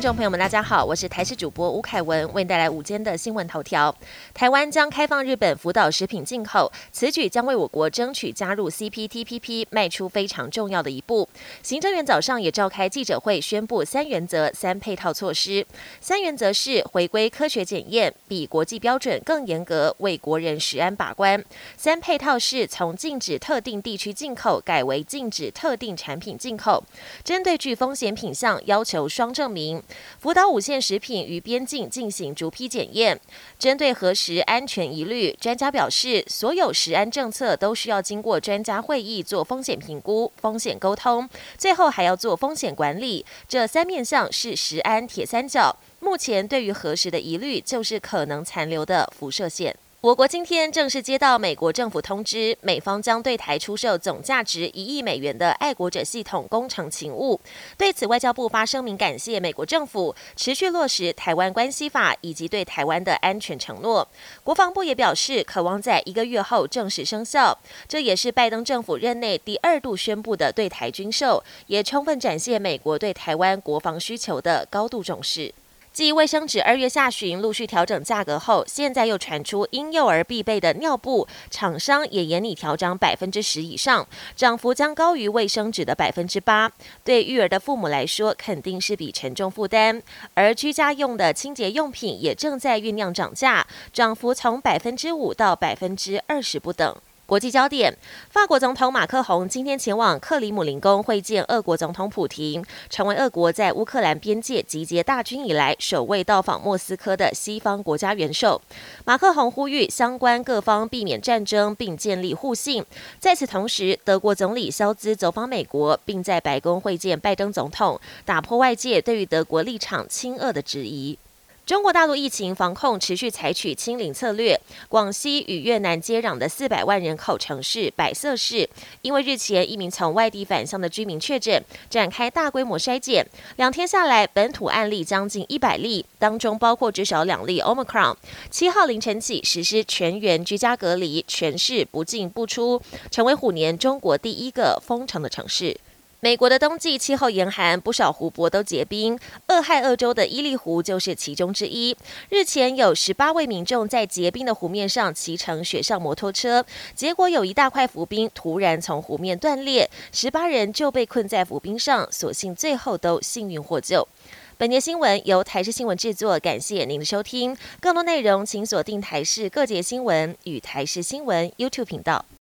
众朋友们，大家好，我是台视主播吴凯文，为您带来午间的新闻头条。台湾将开放日本福岛食品进口，此举将为我国争取加入 CPTPP 迈出非常重要的一步。行政院早上也召开记者会，宣布三原则、三配套措施。三原则是回归科学检验，比国际标准更严格，为国人食安把关。三配套是从禁止特定地区进口改为禁止特定产品进口，针对具风险品项要求双证明。福岛五线食品于边境进行逐批检验，针对核实安全疑虑，专家表示，所有食安政策都需要经过专家会议做风险评估、风险沟通，最后还要做风险管理。这三面向是食安铁三角。目前对于核实的疑虑，就是可能残留的辐射线。我国今天正式接到美国政府通知，美方将对台出售总价值一亿美元的爱国者系统工程勤务。对此，外交部发声明感谢美国政府持续落实《台湾关系法》以及对台湾的安全承诺。国防部也表示，渴望在一个月后正式生效。这也是拜登政府任内第二度宣布的对台军售，也充分展现美国对台湾国防需求的高度重视。继卫生纸二月下旬陆续调整价格后，现在又传出婴幼儿必备的尿布，厂商也严厉调涨百分之十以上，涨幅将高于卫生纸的百分之八。对育儿的父母来说，肯定是笔沉重负担。而居家用的清洁用品也正在酝酿涨价，涨幅从百分之五到百分之二十不等。国际焦点：法国总统马克宏今天前往克里姆林宫会见俄国总统普廷，成为俄国在乌克兰边界集结大军以来首位到访莫斯科的西方国家元首。马克宏呼吁相关各方避免战争，并建立互信。在此同时，德国总理肖兹走访美国，并在白宫会见拜登总统，打破外界对于德国立场亲俄的质疑。中国大陆疫情防控持续采取清零策略。广西与越南接壤的四百万人口城市百色市，因为日前一名从外地返乡的居民确诊，展开大规模筛检。两天下来，本土案例将近一百例，当中包括至少两例 Omicron。七号凌晨起实施全员居家隔离，全市不进不出，成为虎年中国第一个封城的城市。美国的冬季气候严寒，不少湖泊都结冰。俄亥俄州的伊利湖就是其中之一。日前有十八位民众在结冰的湖面上骑乘雪上摩托车，结果有一大块浮冰突然从湖面断裂，十八人就被困在浮冰上，所幸最后都幸运获救。本节新闻由台视新闻制作，感谢您的收听。更多内容请锁定台视各节新闻与台视新闻 YouTube 频道。